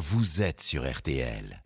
vous êtes sur RTL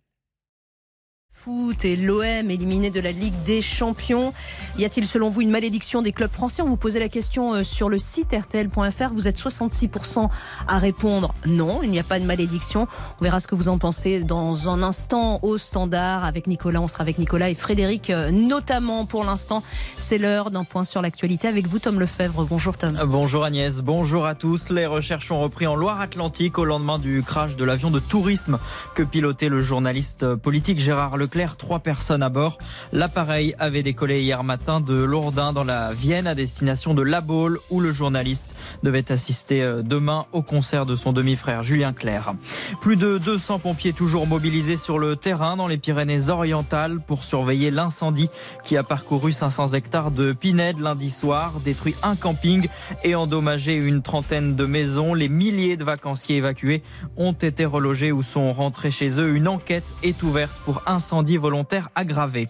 foot et l'OM éliminé de la Ligue des Champions. Y a-t-il selon vous une malédiction des clubs français? On vous posait la question euh, sur le site rtl.fr. Vous êtes 66% à répondre non, il n'y a pas de malédiction. On verra ce que vous en pensez dans un instant au standard avec Nicolas. On sera avec Nicolas et Frédéric euh, notamment pour l'instant. C'est l'heure d'un point sur l'actualité avec vous Tom Lefebvre. Bonjour Tom. Bonjour Agnès, bonjour à tous. Les recherches ont repris en Loire-Atlantique au lendemain du crash de l'avion de tourisme que pilotait le journaliste politique Gérard Leclerc trois personnes à bord. L'appareil avait décollé hier matin de Lourdin dans la Vienne à destination de La Baule où le journaliste devait assister euh, demain au concert de son demi-frère Julien Clerc. Plus de 200 pompiers toujours mobilisés sur le terrain dans les Pyrénées-Orientales pour surveiller l'incendie qui a parcouru 500 hectares de Pinède lundi soir, détruit un camping et endommagé une trentaine de maisons. Les milliers de vacanciers évacués ont été relogés ou sont rentrés chez eux. Une enquête est ouverte pour incendie volontaire aggravé.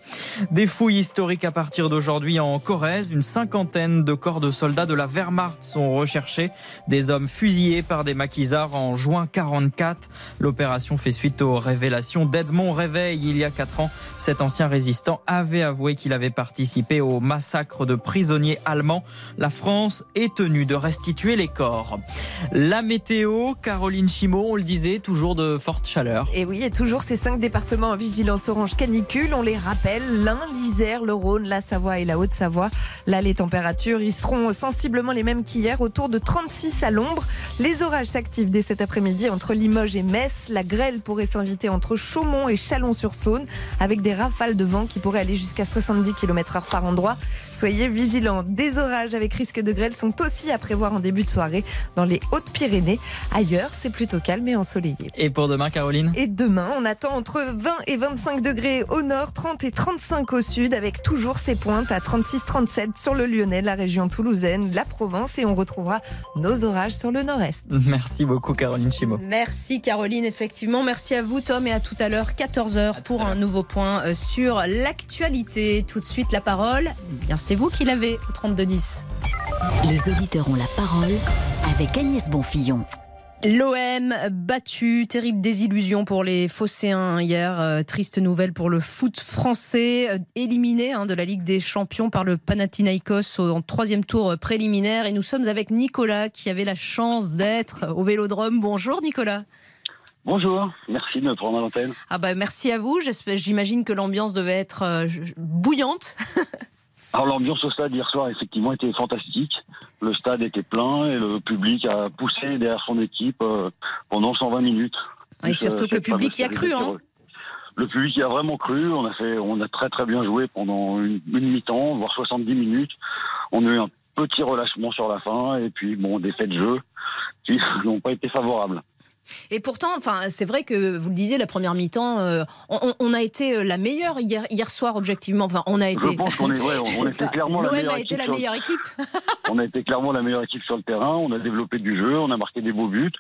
Des fouilles historiques à partir d'aujourd'hui en Corrèze. Une cinquantaine de corps de soldats de la Wehrmacht sont recherchés. Des hommes fusillés par des maquisards en juin 44. L'opération fait suite aux révélations d'Edmond Réveil il y a quatre ans. Cet ancien résistant avait avoué qu'il avait participé au massacre de prisonniers allemands. La France est tenue de restituer les corps. La météo, Caroline Chimot, on le disait, toujours de forte chaleur. Et oui, et toujours ces cinq départements en vigilance canicule. On les rappelle, l'Ain, l'Isère, le Rhône, la Savoie et la Haute-Savoie. Là, les températures y seront sensiblement les mêmes qu'hier, autour de 36 à l'ombre. Les orages s'activent dès cet après-midi entre Limoges et Metz. La grêle pourrait s'inviter entre Chaumont et Chalon-sur-Saône, avec des rafales de vent qui pourraient aller jusqu'à 70 km/h par endroit. Soyez vigilants. Des orages avec risque de grêle sont aussi à prévoir en début de soirée dans les Hautes-Pyrénées. Ailleurs, c'est plutôt calme et ensoleillé. Et pour demain, Caroline? Et demain, on attend entre 20 et 25 degrés au nord, 30 et 35 au sud, avec toujours ces pointes à 36-37 sur le Lyonnais, la région toulousaine, la Provence, et on retrouvera nos orages sur le nord-est. Merci beaucoup, Caroline Chimo. Merci, Caroline, effectivement. Merci à vous, Tom, et à tout à l'heure, 14h, pour un nouveau point euh, sur l'actualité. Tout de suite, la parole. Eh bien, c'est vous qui l'avez au 32-10. Les auditeurs ont la parole avec Agnès Bonfillon. L'OM battu, terrible désillusion pour les Phocéens hier. Euh, triste nouvelle pour le foot français, euh, éliminé hein, de la Ligue des Champions par le Panathinaikos en troisième tour préliminaire. Et nous sommes avec Nicolas qui avait la chance d'être au Vélodrome. Bonjour Nicolas. Bonjour, merci de me prendre à l'antenne. Ah bah merci à vous. J'imagine que l'ambiance devait être euh, bouillante. Alors l'ambiance au stade hier soir effectivement était fantastique. Le stade était plein et le public a poussé derrière son équipe euh, pendant 120 minutes. Et surtout que le public y a cru. Hein. Le public y a vraiment cru. On a fait, on a très très bien joué pendant une, une mi-temps, voire 70 minutes. On a eu un petit relâchement sur la fin et puis bon des faits de jeu qui n'ont pas été favorables. Et pourtant, enfin, c'est vrai que vous le disiez, la première mi-temps, euh, on, a été euh, la meilleure hier, hier soir, objectivement. Enfin, on a été. Je pense qu'on est, ouais, on, était clairement la meilleure a été la meilleure équipe. on a été clairement la meilleure équipe sur le terrain. On a développé du jeu, on a marqué des beaux buts.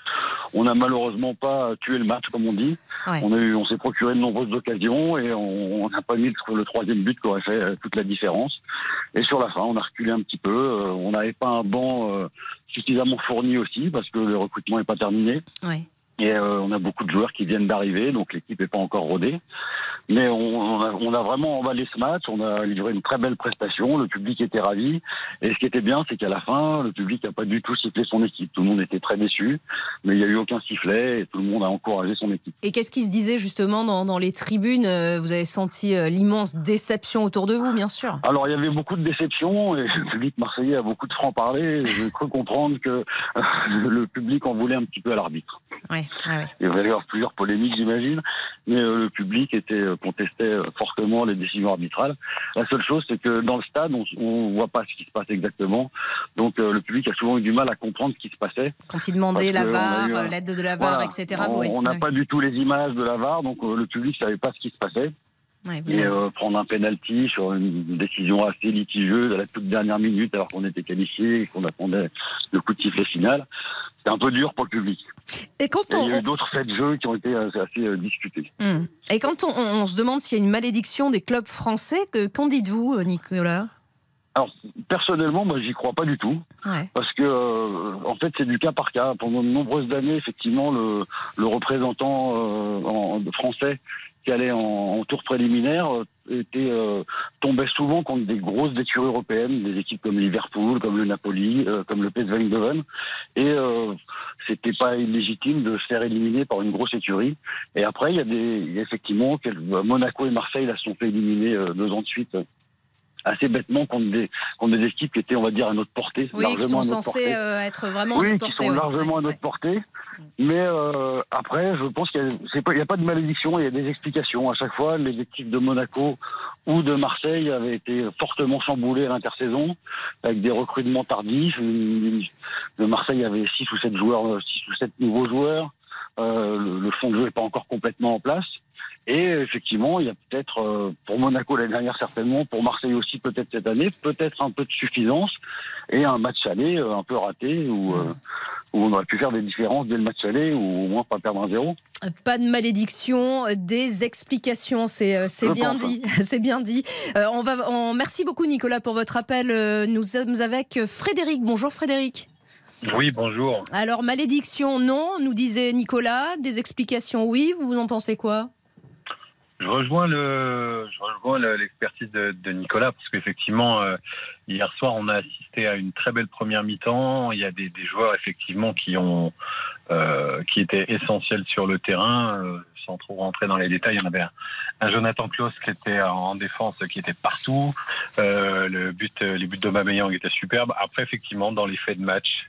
On n'a malheureusement pas tué le match, comme on dit. On a eu, on s'est procuré de nombreuses occasions et on n'a pas mis le, le, troisième but qui aurait fait euh, toute la différence. Et sur la fin, on a reculé un petit peu. on n'avait pas un banc suffisamment fourni aussi parce que le recrutement n'est pas terminé. Ouais. Et euh, on a beaucoup de joueurs qui viennent d'arriver, donc l'équipe n'est pas encore rodée. Mais on, a, on, a, vraiment emballé ce match, on a livré une très belle prestation, le public était ravi. Et ce qui était bien, c'est qu'à la fin, le public n'a pas du tout sifflé son équipe. Tout le monde était très déçu, mais il n'y a eu aucun sifflet et tout le monde a encouragé son équipe. Et qu'est-ce qui se disait justement dans, dans les tribunes euh, Vous avez senti euh, l'immense déception autour de vous, bien sûr? Alors il y avait beaucoup de déception et le public marseillais a beaucoup de francs-parler. J'ai cru comprendre que le public en voulait un petit peu à l'arbitre. Ouais. Il va y avoir plusieurs polémiques, j'imagine, mais euh, le public était euh, contestait euh, fortement les décisions arbitrales. La seule chose, c'est que dans le stade, on ne voit pas ce qui se passe exactement. Donc le public a souvent eu du mal à comprendre ce qui se passait. Quand il demandait la VAR, l'aide de la VAR, etc. On n'a pas du tout les images de la VAR, donc le public savait pas ce qui se passait. Et prendre un penalty sur une décision assez litigieuse à la toute dernière minute alors qu'on était qualifié et qu'on attendait le coup de sifflet final, c'est un peu dur pour le public. Et quand on... il y a eu d'autres faits de jeu qui ont été assez, euh, discutés. Hmm. Et quand on, se demande s'il y a une malédiction des clubs français, qu'en dites-vous, euh, Nicolas? Alors personnellement, moi, j'y crois pas du tout, parce que euh, en fait, c'est du cas par cas. Pendant de nombreuses années, effectivement, le, le représentant euh, en, français qui allait en, tour préliminaire euh, était tombait souvent contre des grosses écuries européennes, des équipes comme Liverpool, comme le Napoli, comme le PSV Eindhoven, et c'était pas illégitime de se faire éliminer par une grosse écurie. Et après, il y a des effectivement Monaco et Marseille là sont fait éliminer deux ans de suite assez bêtement contre des, contre des équipes qui étaient, on va dire, à notre portée. Oui, qui sont censées euh, être vraiment à notre portée. qui sont largement à notre portée. Mais euh, après, je pense qu'il n'y a, a, pas de malédiction, il y a des explications. À chaque fois, les équipes de Monaco ou de Marseille avaient été fortement chamboulées à l'intersaison, avec des recrutements tardifs. De Marseille avait 6 ou 7 joueurs, 6 ou 7 nouveaux joueurs. Euh, le, le fond de jeu n'est pas encore complètement en place. Et effectivement, il y a peut-être, euh, pour Monaco l'année dernière certainement, pour Marseille aussi peut-être cette année, peut-être un peu de suffisance et un match aller euh, un peu raté où, euh, où, on aurait pu faire des différences dès le match aller ou au moins pas perdre un zéro. Pas de malédiction, des explications, c'est bien, dit. C'est bien dit. on va, on, merci beaucoup Nicolas pour votre appel. Nous sommes avec Frédéric. Bonjour Frédéric. Oui, bonjour. Alors, malédiction, non, nous disait Nicolas. Des explications, oui. Vous en pensez quoi? Je rejoins le, je rejoins l'expertise de, de, Nicolas parce qu'effectivement euh, hier soir on a assisté à une très belle première mi-temps. Il y a des, des joueurs effectivement qui ont, euh, qui étaient essentiels sur le terrain. Euh, sans trop rentrer dans les détails, il y en avait un, Jonathan Klaus qui était en défense, qui était partout. Euh, le but, les buts de Mabeyang étaient superbes. Après effectivement dans les faits de match,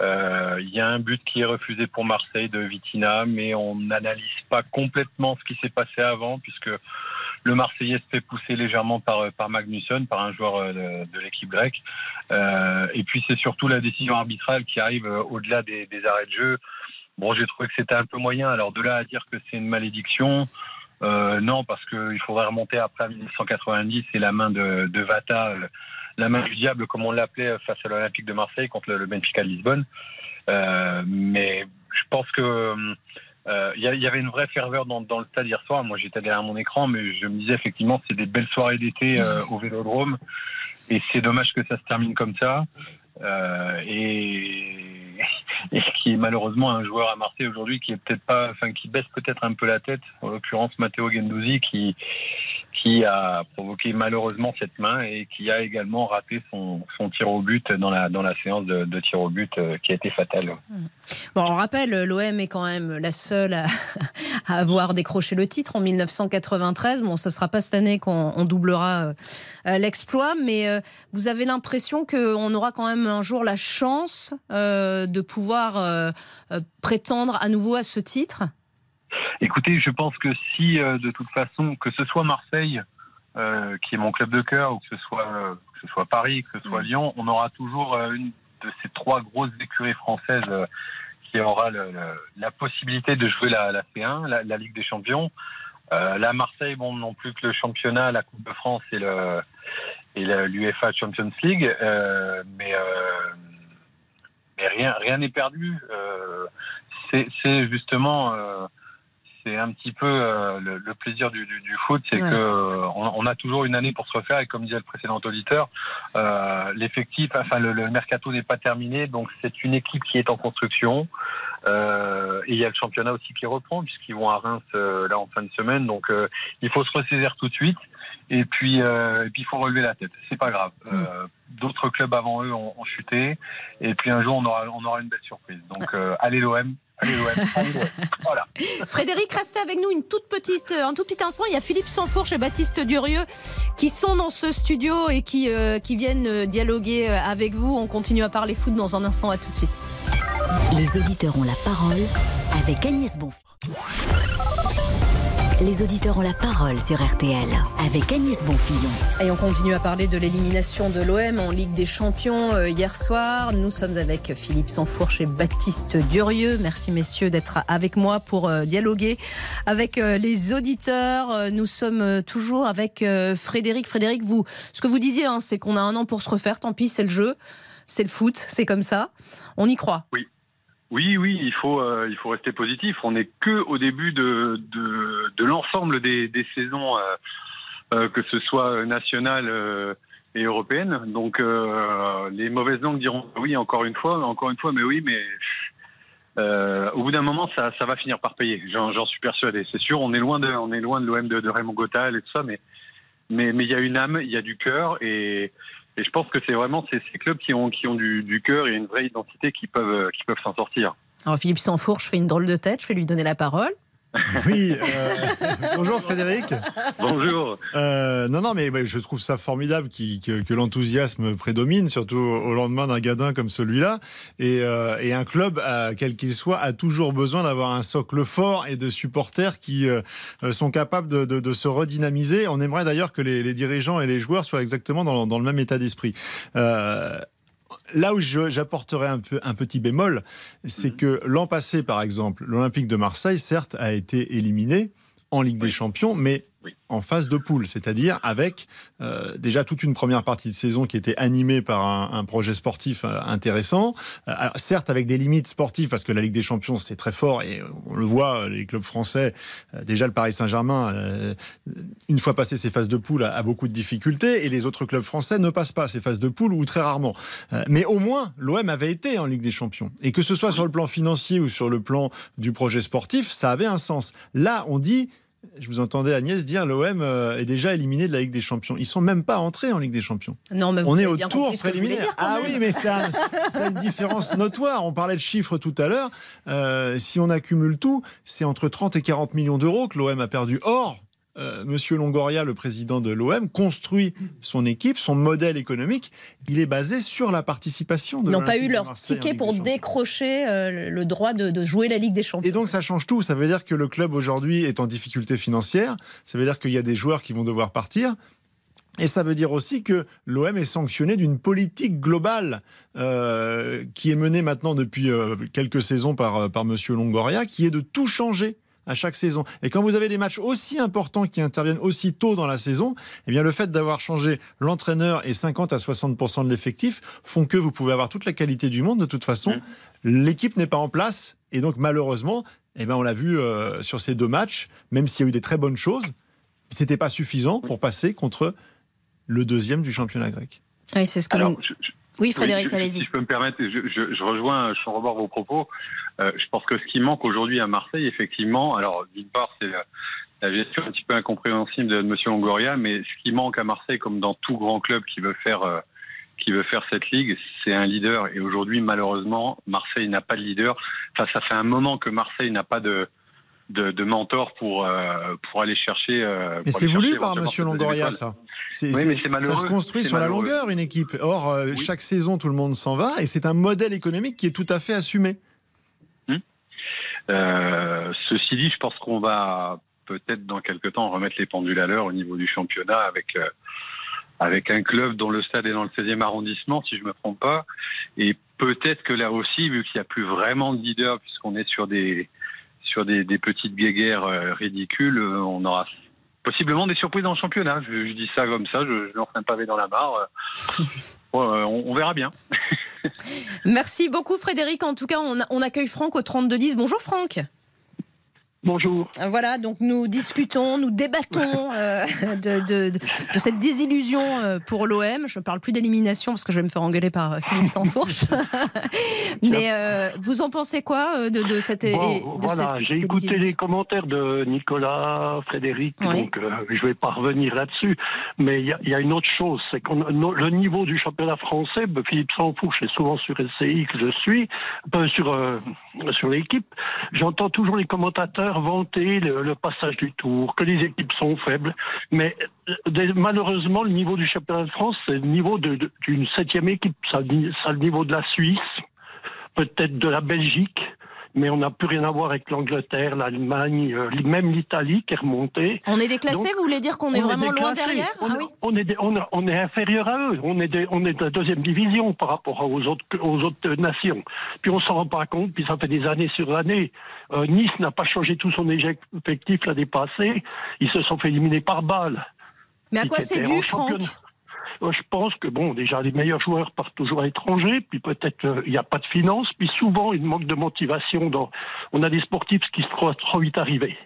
il y a un but qui est refusé pour Marseille de Vitina, mais on n'analyse pas complètement ce qui s'est passé avant, puisque le Marseillais se fait pousser légèrement par, par Magnusson, par un joueur euh, de, l'équipe grecque. Euh, et puis c'est surtout la décision arbitrale qui arrive au-delà des, arrêts de jeu. Bon, j'ai trouvé que c'était un peu moyen. Alors de là à dire que c'est une malédiction, non, parce qu'il faudrait remonter après 1990 et la main de Vata la main du diable, comme on l'appelait face à l'Olympique de Marseille contre le, Benfica de Lisbonne. Euh, mais je pense que euh, il y, avait une vraie ferveur dans, le stade hier soir. Moi, j'étais derrière mon écran, mais je me disais effectivement, c'est des belles soirées d'été euh, au Vélodrome, et c'est dommage que ça se termine comme ça. et, et qui est malheureusement un joueur à Marseille aujourd'hui qui est peut-être pas, enfin qui baisse peut-être un peu la tête. En l'occurrence, Matteo Gendouzi qui qui a provoqué malheureusement cette main et qui a également raté son, son tir au but dans la, dans la séance de, de tir au but euh, qui a été fatale. Mmh. Bon, on rappelle, l'OM est quand même la seule à, avoir décroché le titre en 1993. Bon, ce ne sera pas cette année qu'on doublera euh, l'exploit, mais euh, vous avez l'impression qu'on aura quand même un jour la chance de pouvoir prétendre à nouveau à ce titre? Écoutez, je pense que si, euh, de toute façon, que ce soit Marseille, euh, qui est mon club de cœur, ou que ce soit, euh, que ce soit Paris, que ce soit mm. Lyon, on aura toujours une de ces trois grosses écuries françaises qui aura la possibilité de jouer la, la C1, la, Ligue des Champions. la Marseille, bon, non plus que le championnat, la Coupe de France et le et l'UEFA Champions League, mais, mais rien rien n'est perdu. c'est justement c'est un petit peu euh, le, plaisir du, foot, c'est qu'on que euh, on, a toujours une année pour se refaire et comme disait le précédent auditeur, euh, l'effectif, enfin le, mercato n'est pas terminé, donc c'est une équipe qui est en construction. et il y a le championnat aussi qui reprend puisqu'ils vont à Reims là en fin de semaine, donc il faut se ressaisir tout de suite. Et puis, et puis il faut relever la tête. C'est pas grave. Mm. D'autres clubs avant eux ont, chuté. Et puis un jour, on aura, on aura une belle surprise. Donc, allez l'OM, voilà. Frédéric, restez avec nous une toute petite, un tout petit instant. Il y a Philippe Sanfourche et Baptiste Durieux qui sont dans ce studio et qui, euh, qui viennent euh, dialoguer euh, avec vous. On continue à parler foot dans un instant. À tout de suite. Les auditeurs ont la parole avec Agnès Bonfort. Les auditeurs ont la parole sur RTL avec Agnès Bonfillon. Et on continue à parler de l'élimination de l'OM en Ligue des Champions euh, hier soir. Nous sommes avec Philippe Sansfourche et Baptiste Durieux. Merci messieurs d'être avec moi pour euh, dialoguer avec euh, les auditeurs. Nous sommes toujours avec Frédéric. Frédéric, vous, ce que vous disiez, hein, c'est qu'on a un an pour se refaire. Tant pis, c'est le jeu, c'est le foot, c'est comme ça. On y croit. Oui. Oui, oui, il faut, euh, il faut rester positif. On n'est que au début de, de, de l'ensemble des, des, saisons, euh, euh que ce soit nationales, euh, et européenne. Donc les mauvaises langues diront oui encore une fois, encore une fois, mais oui, mais au bout d'un moment, ça, ça, va finir par payer. J'en suis persuadé. C'est sûr, on est loin de, on est loin de l'OM de, Raymond Gottal et tout ça, mais mais mais il y a une âme, il y a du cœur et et je pense que c'est vraiment ces, clubs qui ont, qui ont du, cœur et une vraie identité qui peuvent, qui peuvent s'en sortir. Alors Philippe Sanfourche fait une drôle de tête, je vais lui donner la parole. Oui, euh, bonjour Frédéric. Bonjour. Euh, non, non, mais je trouve ça formidable que, que l'enthousiasme prédomine, surtout au lendemain d'un gadin comme celui-là. Et, euh, et, un club, quel qu'il soit, a toujours besoin d'avoir un socle fort et de supporters qui sont capables de, de, de, se redynamiser. On aimerait d'ailleurs que les, les, dirigeants et les joueurs soient exactement dans, dans le même état d'esprit là où j'apporterai un, peu, un petit bémol, c'est mhm. que l'an passé, par exemple, l'Olympique de Marseille, certes, a été éliminé en Ligue des Champions, mais en phase de poule, c'est-à-dire avec euh, déjà toute une première partie de saison qui était animée par un, projet sportif euh, intéressant. Euh, alors, certes, avec des limites sportives, parce que la Ligue des Champions, c'est très fort, et on le voit, les clubs français, déjà le Paris Saint-Germain, une fois passé ces phases de poule, a, a, beaucoup de difficultés, et les autres clubs français ne passent pas ces phases de poule, ou très rarement. mais au moins, l'OM avait été en Ligue des Champions. Et que ce soit sur le plan financier ou sur le plan du projet sportif, ça avait un sens. Là, on dit je vous entendais Agnès dire l'OM euh, est déjà éliminé de la Ligue des Champions. Ils sont même pas entrés en Ligue des Champions. Non, mais on est au tour préliminaire. Ah oui, mais c'est une différence notoire. On parlait de chiffres tout à l'heure. Euh, si on accumule tout, c'est entre 30 et 40 millions d'euros que l'OM a perdu. Or, euh, Monsieur Longoria, le président de l'OM, construit son équipe, son modèle économique. Il est basé sur la participation de. Ils n'ont pas eu leur ticket pour décrocher euh, le droit de, jouer la Ligue des Champions. Et donc ça change tout. Ça veut dire que le club aujourd'hui est en difficulté financière. Ça veut dire qu'il y a des joueurs qui vont devoir partir. Et ça veut dire aussi que l'OM est sanctionné d'une politique globale euh, qui est menée maintenant depuis quelques saisons par, par M. Longoria, qui est de tout changer à chaque saison. Et quand vous avez des matchs aussi importants qui interviennent aussi tôt dans la saison, eh bien le fait d'avoir changé l'entraîneur et 50 à 60% de l'effectif font que vous pouvez avoir toute la qualité du monde. De toute façon, l'équipe n'est pas en place et donc malheureusement, eh bien on l'a vu euh, sur ces deux matchs, même s'il y a eu des très bonnes choses, c'était pas suffisant pour passer contre le deuxième du championnat grec. Oui, c'est ce que oui, Frédéric, allez-y. Si je peux me permettre, je, je, je rejoins, je rebord vos propos. Euh, je pense que ce qui manque aujourd'hui à Marseille, effectivement, alors d'une part, c'est la, gestion un petit peu incompréhensible de M. Longoria, mais ce qui manque à Marseille, comme dans tout grand club qui veut faire, euh, qui veut faire cette ligue, c'est un leader. Et aujourd'hui, malheureusement, Marseille n'a pas de leader. Enfin, ça fait un moment que Marseille n'a pas de, de, de mentor pour, euh, pour aller chercher. Euh, mais c'est voulu par M. Longoria, ça. C'est, oui, ça se construit sur la longueur, une équipe. Or, euh, chaque saison, tout le monde s'en va, et c'est un modèle économique qui est tout à fait assumé. Hum. Euh, ceci dit, je pense qu'on va peut-être dans quelques temps remettre les pendules à l'heure au niveau du championnat avec avec un club dont le stade est dans le 16e arrondissement, si je me trompe pas, et peut-être que là aussi, vu qu'il n'y a plus vraiment de leader, puisqu'on est sur des sur des, des petites guéguerres ridicules, on aura possiblement des surprises dans le championnat. Je, dis ça comme ça, je, je lance un pavé dans la mare. Euh, on, verra bien. Merci beaucoup Frédéric. En tout cas, on, on accueille Franck au 3210. Bonjour Franck. Bonjour. Voilà, donc nous discutons, nous débattons euh, de, de, de, cette désillusion euh, pour l'OM. Je ne parle plus d'élimination parce que je vais me faire engueuler par euh, Philippe Sansfourche. Mais vous en pensez quoi de, cette. Bon, voilà, j'ai écouté les commentaires de Nicolas, Frédéric, donc je ne vais pas revenir là-dessus. Mais il y, y, a une autre chose, c'est que le niveau du championnat français, ben, Philippe Sansfourche est souvent sur SCI que je suis, sur, sur l'équipe. J'entends toujours les commentateurs vanter le, passage du tour, que les équipes sont faibles. Mais euh, malheureusement, le niveau du championnat de France, c'est le niveau d'une septième équipe. Ça, le niveau de la Suisse, peut-être de la Belgique mais on n'a plus rien à voir avec l'Angleterre, l'Allemagne, euh, même l'Italie qui est remontée. On est déclassé, vous voulez dire qu'on est, vraiment loin derrière? On, ah oui. on, est, on, est inférieur à eux, on est, on est de la deuxième division par rapport aux autres, aux autres nations. Puis on s'en rend pas compte, puis ça fait des années sur années. Euh, nice n'a pas changé tout son effectif l'année passée, ils se sont fait éliminer par balle. Mais à quoi c'est dû, Franck? Je pense que bon, déjà les meilleurs joueurs partent toujours à l'étranger, puis peut-être euh, il n'y a pas de finances, puis souvent il manque de motivation. Dans... On a des sportifs qui se croient trop vite arrivés.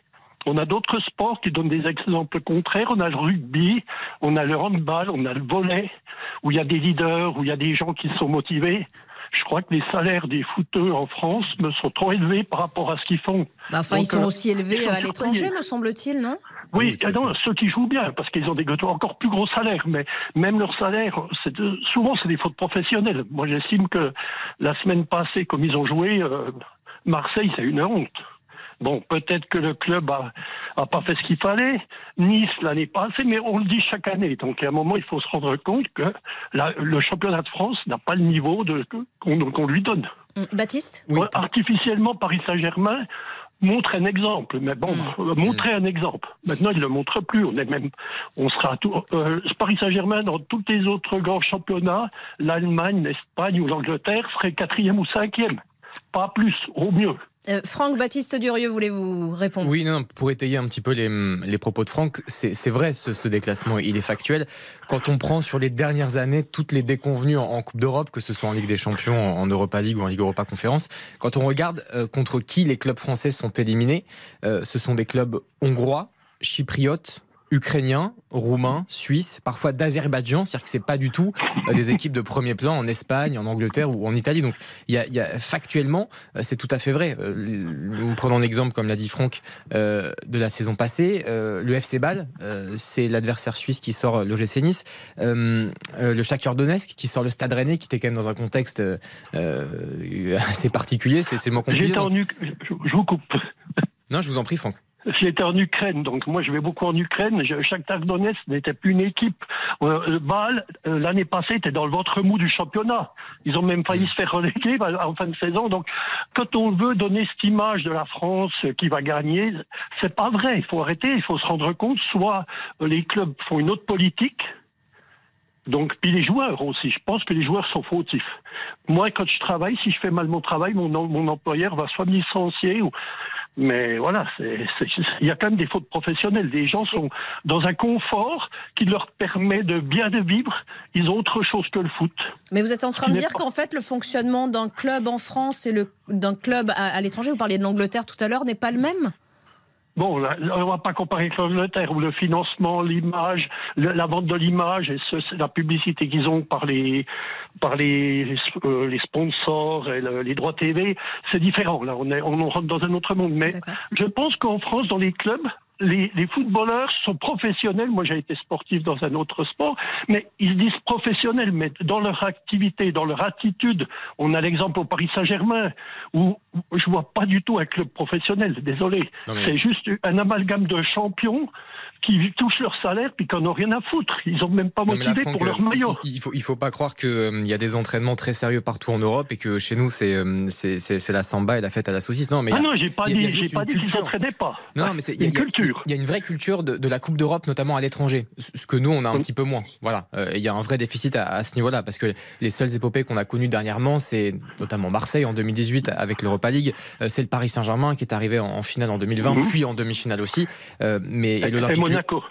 On a d'autres sports qui donnent des exemples contraires. On a le rugby, on a le handball, on a le volet, où il y a des leaders, où il y a des gens qui sont motivés. Je crois que les salaires des footeux en France me sont trop élevés par rapport à ce qu'ils font. Bah, enfin, ils sont euh, aussi élevés à l'étranger, me semble-t-il, non? Oui, non, ceux qui jouent bien, parce qu'ils ont des encore plus gros salaires, mais même leur salaire, souvent c'est des fautes professionnelles. Moi j'estime que la semaine passée, comme ils ont joué, euh, Marseille c'est une honte. Bon, peut-être que le club a, a pas fait ce qu'il fallait. Nice l'année passée, mais on le dit chaque année. Donc à un moment, il faut se rendre compte que le championnat de France n'a pas le niveau qu'on lui donne. Hum, Baptiste? Artificiellement, Paris Saint-Germain montre un exemple, mais bon, hum. euh, montrer un exemple. Maintenant, il ne le montre plus. On est même, on sera tout. Euh, Paris Saint-Germain dans tous les autres grands championnats, l'Allemagne, l'Espagne ou l'Angleterre serait quatrième ou cinquième, pas plus, au mieux. Euh, Franck Baptiste Durieux, voulez-vous répondre? Oui, non, pour étayer un petit peu les, propos de Franck, c'est vrai ce, déclassement, il est factuel. Quand on prend sur les dernières années toutes les déconvenues en, Coupe d'Europe, que ce soit en Ligue des Champions, en, Europa League ou en Ligue Europa Conférence, quand on regarde euh, contre qui les clubs français sont éliminés, euh, ce sont des clubs hongrois, chypriotes, ukrainiens, roumains, suisses, parfois d'Azerbaïdjan, c'est-à-dire que c'est pas du tout euh, des équipes de premier plan en Espagne, en Angleterre ou en Italie. Donc, il y a, factuellement, euh, c'est tout à fait vrai. Euh, prenons l'exemple, comme l'a dit Franck, de la saison passée. le FC Bâle, c'est l'adversaire suisse qui sort l'OGC Nice. le Shakhtar Donetsk qui sort le Stade Rennais, qui était quand même dans un contexte assez particulier. C'est mot J'étais en Je vous coupe. Non, je vous en prie, Franck. J'étais en Ukraine, donc moi je vais beaucoup en Ukraine. Chaque Donetsk n'était plus une équipe. Euh, Bâle, euh, l'année passée, était dans le ventre mou du championnat. Ils ont même failli se faire reléguer en fin de saison. Donc, quand on veut donner cette image de la France qui va gagner, c'est pas vrai. Il faut arrêter. Il faut se rendre compte. Soit les clubs font une autre politique. Donc, puis les joueurs aussi. Je pense que les joueurs sont fautifs. Moi, quand je travaille, si je fais mal mon travail, mon, mon employeur va soit me licencier ou mais voilà, il y a quand même des fautes professionnelles. Les gens sont dans un confort qui leur permet de bien de vivre. Ils ont autre chose que le foot. Mais vous êtes en train de dire qu'en fait, le fonctionnement d'un club en France et d'un club à l'étranger, vous parliez de l'Angleterre tout à l'heure, n'est pas le même? Bon, on ne va pas comparer avec l'Angleterre où le financement, l'image, la vente de l'image et la publicité qu'ils ont par les par les, euh, les sponsors et les droits TV, c'est différent. Là, on, est, on rentre dans un autre monde. Mais je pense qu'en France, dans les clubs, les, footballeurs sont professionnels. Moi, j'ai été sportif dans un autre sport, mais ils disent professionnels. Mais dans leur activité, dans leur attitude, on a l'exemple au Paris Saint-Germain où je vois pas du tout un club professionnel. Désolé, c'est juste un amalgame de champions qui touchent leur salaire puis qu'on n'ont rien à foutre. Ils n'ont même pas motivé pour leur maillot. Il faut, il faut pas croire qu'il euh, y a des entraînements très sérieux partout en Europe et que chez nous, c'est euh, c'est la samba et la fête à la saucisse. Non, mais ah non, j'ai pas dit, j'ai pas dit qu'ils s'entraînaient pas. Non, mais c'est une culture. Il y a une vraie culture de, de la Coupe d'Europe, notamment à l'étranger. Ce que nous, on a un petit peu moins. Voilà. Euh, il y a un vrai déficit à, à ce niveau-là parce que les seules épopées qu'on a connues dernièrement, c'est notamment Marseille en 2018 avec l'Europa League. c'est le Paris Saint-Germain qui est arrivé en, finale en 2020, mhm. puis en demi-finale aussi. mais et,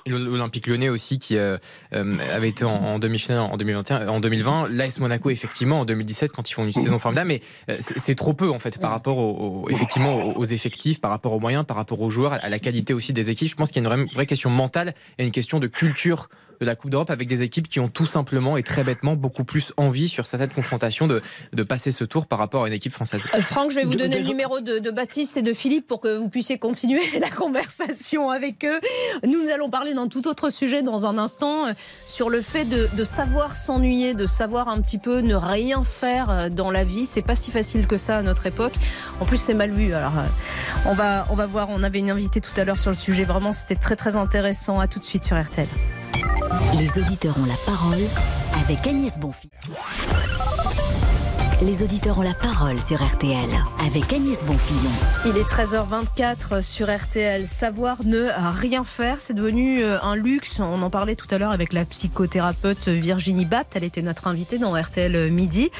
l'Olympique Lyonnais aussi qui euh, euh, avait été en, demi-finale en 2021, en 2020. L'AS Monaco effectivement en 2017 quand ils font une saison formidable, mais euh, c'est trop peu en fait par rapport aux, effectivement aux effectifs, par rapport aux moyens, par rapport aux joueurs, à la qualité aussi des équipes. Je pense qu'il y a une vraie question mentale et une question de culture de la Coupe d'Europe avec des équipes qui ont tout simplement et très bêtement beaucoup plus envie sur certaines confrontations de, de passer ce tour par rapport à une équipe française. Euh, Franck, je vais vous donner le numéro de, Baptiste et de Philippe pour que vous puissiez continuer la conversation avec eux. Nous, allons parler d'un tout autre sujet dans un instant euh, sur le fait de, de savoir s'ennuyer, de savoir un petit peu ne rien faire euh, dans la vie. C'est pas si facile que ça à notre époque. En plus, c'est mal vu. Alors, on va, on va voir. On avait une invitée tout à l'heure sur le sujet. Vraiment, c'était très très intéressant. À tout de suite sur RTL. Les auditeurs ont la parole avec Agnès Bonfils. Les auditeurs ont la parole sur RTL avec Agnès Bonfillon. Il est 13h24 sur RTL. Savoir ne rien faire, c'est devenu euh, un luxe. On en parlait tout à l'heure avec la psychothérapeute Virginie Batt. Elle était notre invitée dans RTL Midi.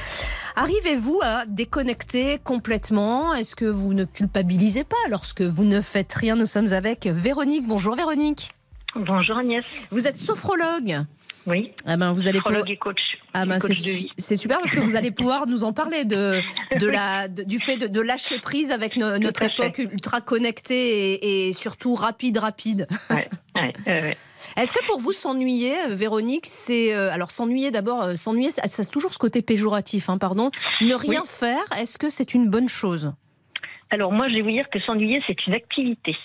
Arrivez-vous à déconnecter complètement? Est-ce que vous ne culpabilisez pas lorsque vous ne faites rien? Nous sommes avec Véronique. Bonjour Véronique. Bonjour Agnès. Vous êtes sophrologue Oui. Ah ben vous allez sophrologue et coach. Ah ben c'est super parce que vous allez pouvoir nous en parler de, de la, du fait de, lâcher prise avec notre époque ultra connectée et, surtout rapide, rapide. Est-ce que pour vous s'ennuyer, euh, Véronique, c'est euh, alors s'ennuyer d'abord, euh, s'ennuyer, ça, a toujours ce côté péjoratif, hein, pardon. Ne rien faire, est-ce que c'est une bonne chose? Alors moi, je vais vous dire que s'ennuyer, c'est une activité,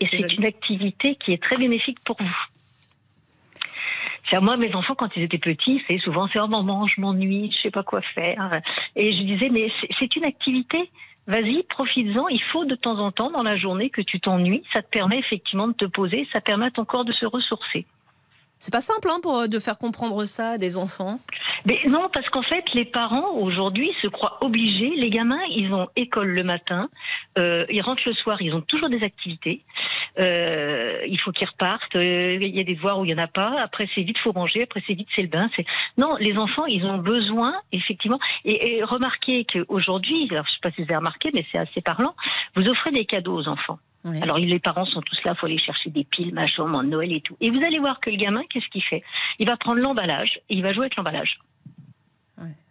et c'est une activité qui est très bénéfique pour vous. Moi, mes enfants, quand ils étaient petits, c'est souvent c'est oh maman, je m'ennuie, je sais pas quoi faire. Et je disais mais c'est une activité. Vas-y, profites-en. Il faut de temps en temps dans la journée que tu t'ennuies. Ça te permet effectivement de te poser. Ça permet à ton corps de se ressourcer. C'est pas simple hein, pour, de faire comprendre ça à des enfants. Non, parce qu'en fait, les parents aujourd'hui se croient obligés. Les gamins, ils ont école le matin, euh, ils rentrent le soir, ils ont toujours des activités. Euh, il faut qu'ils repartent. Euh, il y a des devoirs où il y en a pas. Après, c'est vite, faut manger. Après, c'est vite, c'est le bain. Non, les enfants, ils ont besoin effectivement. Et, et remarquez qu'aujourd'hui, alors je sais pas si vous avez remarqué, mais c'est assez parlant. Vous offrez des cadeaux aux enfants. Alors les parents sont tous là, il faut aller chercher des piles, machin, en Noël et tout. Et vous allez voir que le gamin, qu'est-ce qu'il fait? Il va prendre l'emballage et il va jouer avec l'emballage.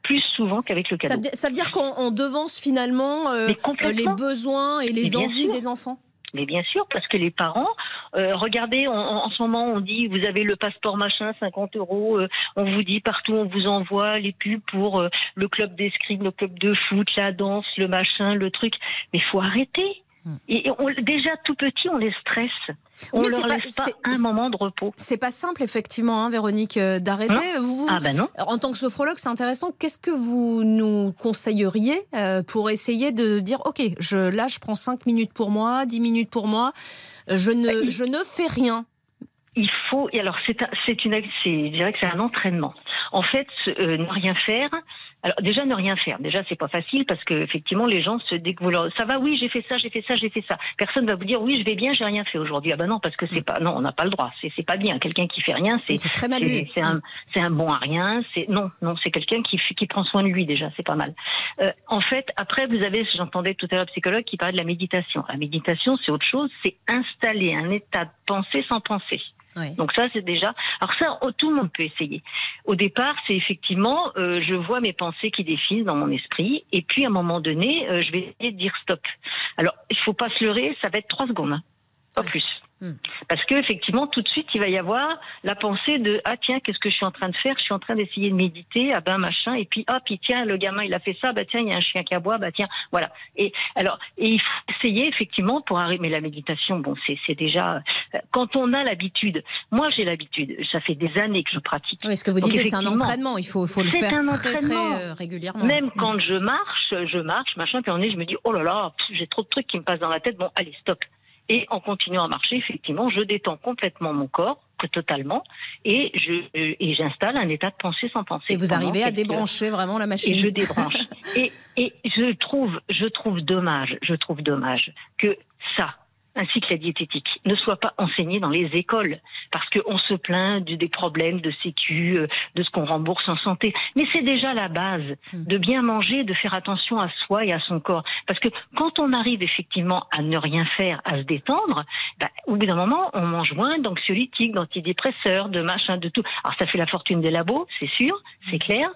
Plus souvent qu'avec le cadeau. Ça veut, dire qu'on devance finalement euh, les besoins et les envies des enfants? Mais bien sûr, parce que les parents, euh, regardez, en ce moment, on dit, vous avez le passeport machin, 50 euros, euh, on vous dit partout, on vous envoie les pubs pour le club d'escrime, le club de foot, la danse, le machin, le truc. Mais faut arrêter. Et déjà tout petit, on les stresse. On ne leur laisse pas un moment de repos. C'est pas simple, effectivement, hein, Véronique, euh, d'arrêter. Vous, ah ben non. En tant que sophrologue, c'est intéressant. Qu'est-ce que vous nous conseilleriez euh, pour essayer de dire, OK, je, là, je prends 5 minutes pour moi, 10 minutes pour moi, je ne, bah, je ne fais rien il faut, et alors c'est une, je dirais que c'est un entraînement. En fait, euh, ne rien faire, alors déjà ne rien faire. Déjà c'est pas facile parce que effectivement les gens se découvrent. Ça va, oui, j'ai fait ça, j'ai fait ça, j'ai fait ça. Personne va vous dire oui, je vais bien, j'ai rien fait aujourd'hui. Ah ben non, parce que c'est mm. pas, non, on n'a pas le droit. C'est c'est pas bien. Quelqu'un qui fait rien, c'est très mal C'est un, c'est un bon à rien. C'est non, non, c'est quelqu'un qui qui prend soin de lui déjà. C'est pas mal. Euh, en fait, après vous avez, j'entendais tout à l'heure psychologue qui parlait de la méditation. La méditation, c'est autre chose. C'est installer un état de pensée sans Donc ça, c'est déjà. Alors ça, oh, tout le monde peut essayer. Au départ, c'est effectivement, euh, je vois mes pensées qui défilent dans mon esprit, et puis à un moment donné, euh, je vais essayer de dire stop. Alors, il faut pas se leurrer, ça va être trois secondes, hein. pas plus. Hmm. Parce que effectivement, tout de suite, il va y avoir la pensée de ah tiens, qu'est-ce que je suis en train de faire? Je suis en train d'essayer de méditer, ah ben machin, et puis ah puis tiens, le gamin il a fait ça, bah tiens, il y a un chien qui aboie, bah tiens, voilà. Et alors, et il faut essayer effectivement pour arriver. la méditation, bon, c'est déjà euh, quand on a l'habitude. Moi, j'ai l'habitude. Ça fait des années que je pratique. Oui, ce que vous disiez, c'est un entraînement. Il faut faut le faire très très euh, régulièrement. Même quand je marche, je marche, machin, puis on est, je me dis oh là là, j'ai trop de trucs qui me passent dans la tête. Bon, allez, stop. Et en continuant à marcher, effectivement, je détends complètement mon corps, totalement, et je et j'installe un état de pensée sans penser. Et vous arrivez à débrancher vraiment la machine. Et je débranche. et, et je trouve, je trouve dommage, je trouve dommage que ça, ainsi que la diététique ne soit pas enseignée dans les écoles parce qu'on se plaint des problèmes de sécu, euh, de ce qu'on rembourse en santé. Mais c'est déjà la base hmm. de bien manger, de faire attention à soi et à son corps. Parce que quand on arrive effectivement à ne rien faire, à se détendre, bah, au bout d'un moment, on mange moins d'anxiolytiques, d'antidépresseurs, de machin, de tout. Alors ça fait la fortune des labos, c'est sûr, c'est clair,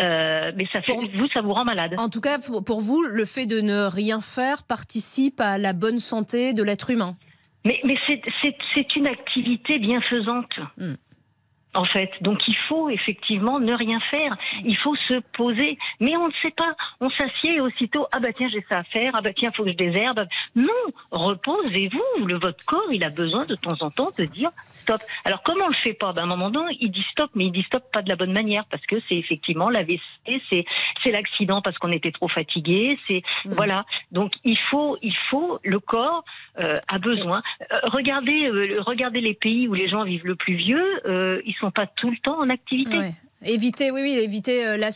euh, mais ça fait vous, ça vous rend malade. En tout cas, pour vous, le fait de ne rien faire participe à la bonne santé de l'être humain. Mais, mais c'est une activité bienfaisante. Hmm. En fait, donc il faut effectivement ne rien faire. Il faut se poser, mais on ne sait pas. On s'assied aussitôt ah bah tiens j'ai ça à faire, ah bah tiens faut que je désherbe. Non, reposez-vous. Le votre corps il a besoin de temps en temps de dire stop. Alors comment on le fait pas? D'un moment donné, il dit stop, mais il dit stop pas de la bonne manière parce que c'est effectivement l'AVC, c'est c'est l'accident parce qu'on était trop fatigué, c'est mmh. voilà. Donc il faut il faut le corps euh, a besoin. Euh, regardez euh, regardez les pays où les gens vivent le plus vieux, ils sont pas tout le temps en activité. Éviter, oui, oui, éviter euh, la,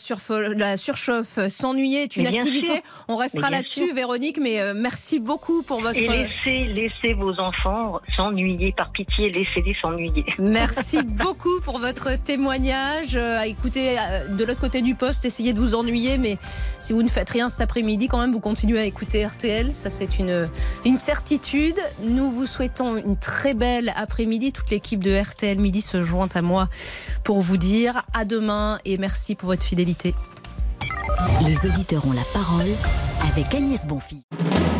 la surchauffe, euh, s'ennuyer est une activité. On restera là-dessus, Véronique, mais euh, merci beaucoup pour votre. Et laissez, laissez vos enfants s'ennuyer, par pitié, laissez-les s'ennuyer. Merci beaucoup pour votre témoignage. écoutez, de l'autre côté du poste, essayez de vous ennuyer, mais si vous ne faites rien cet après-midi, quand même, vous continuez à écouter RTL. Ça, c'est une, une certitude. Nous vous souhaitons une très belle après-midi. Toute l'équipe de RTL Midi se joint à moi pour vous dire à demain et merci pour votre fidélité. Les auditeurs ont la parole avec Agnès Bonfils.